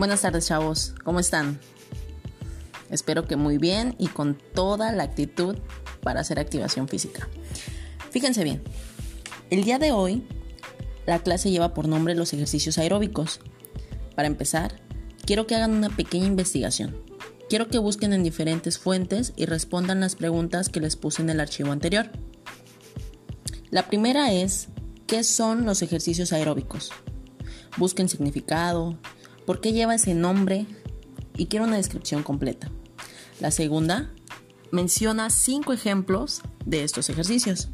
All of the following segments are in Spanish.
Buenas tardes chavos, ¿cómo están? Espero que muy bien y con toda la actitud para hacer activación física. Fíjense bien, el día de hoy la clase lleva por nombre los ejercicios aeróbicos. Para empezar, quiero que hagan una pequeña investigación. Quiero que busquen en diferentes fuentes y respondan las preguntas que les puse en el archivo anterior. La primera es, ¿qué son los ejercicios aeróbicos? Busquen significado, por qué lleva ese nombre y quiero una descripción completa. La segunda menciona cinco ejemplos de estos ejercicios.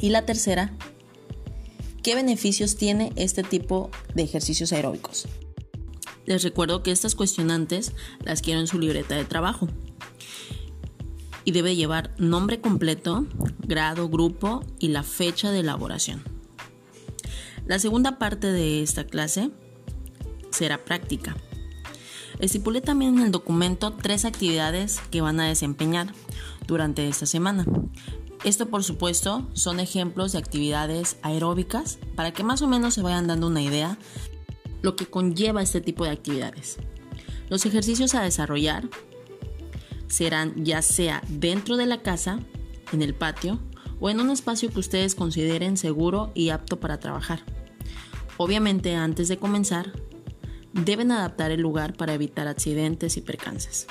Y la tercera, ¿qué beneficios tiene este tipo de ejercicios aeróbicos? Les recuerdo que estas cuestionantes las quiero en su libreta de trabajo y debe llevar nombre completo, grado, grupo y la fecha de elaboración. La segunda parte de esta clase será práctica. Estipulé también en el documento tres actividades que van a desempeñar durante esta semana. Esto por supuesto son ejemplos de actividades aeróbicas para que más o menos se vayan dando una idea lo que conlleva este tipo de actividades. Los ejercicios a desarrollar serán ya sea dentro de la casa, en el patio o en un espacio que ustedes consideren seguro y apto para trabajar. Obviamente antes de comenzar deben adaptar el lugar para evitar accidentes y percances.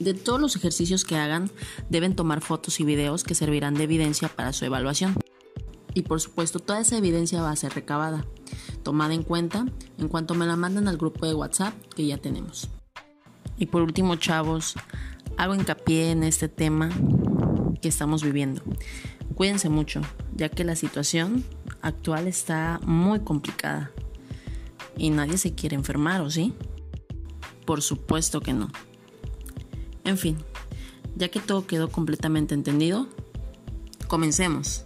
De todos los ejercicios que hagan, deben tomar fotos y videos que servirán de evidencia para su evaluación. Y por supuesto, toda esa evidencia va a ser recabada, tomada en cuenta en cuanto me la manden al grupo de WhatsApp que ya tenemos. Y por último, chavos, hago hincapié en este tema que estamos viviendo. Cuídense mucho, ya que la situación actual está muy complicada y nadie se quiere enfermar, ¿o sí? Por supuesto que no. En fin, ya que todo quedó completamente entendido, comencemos.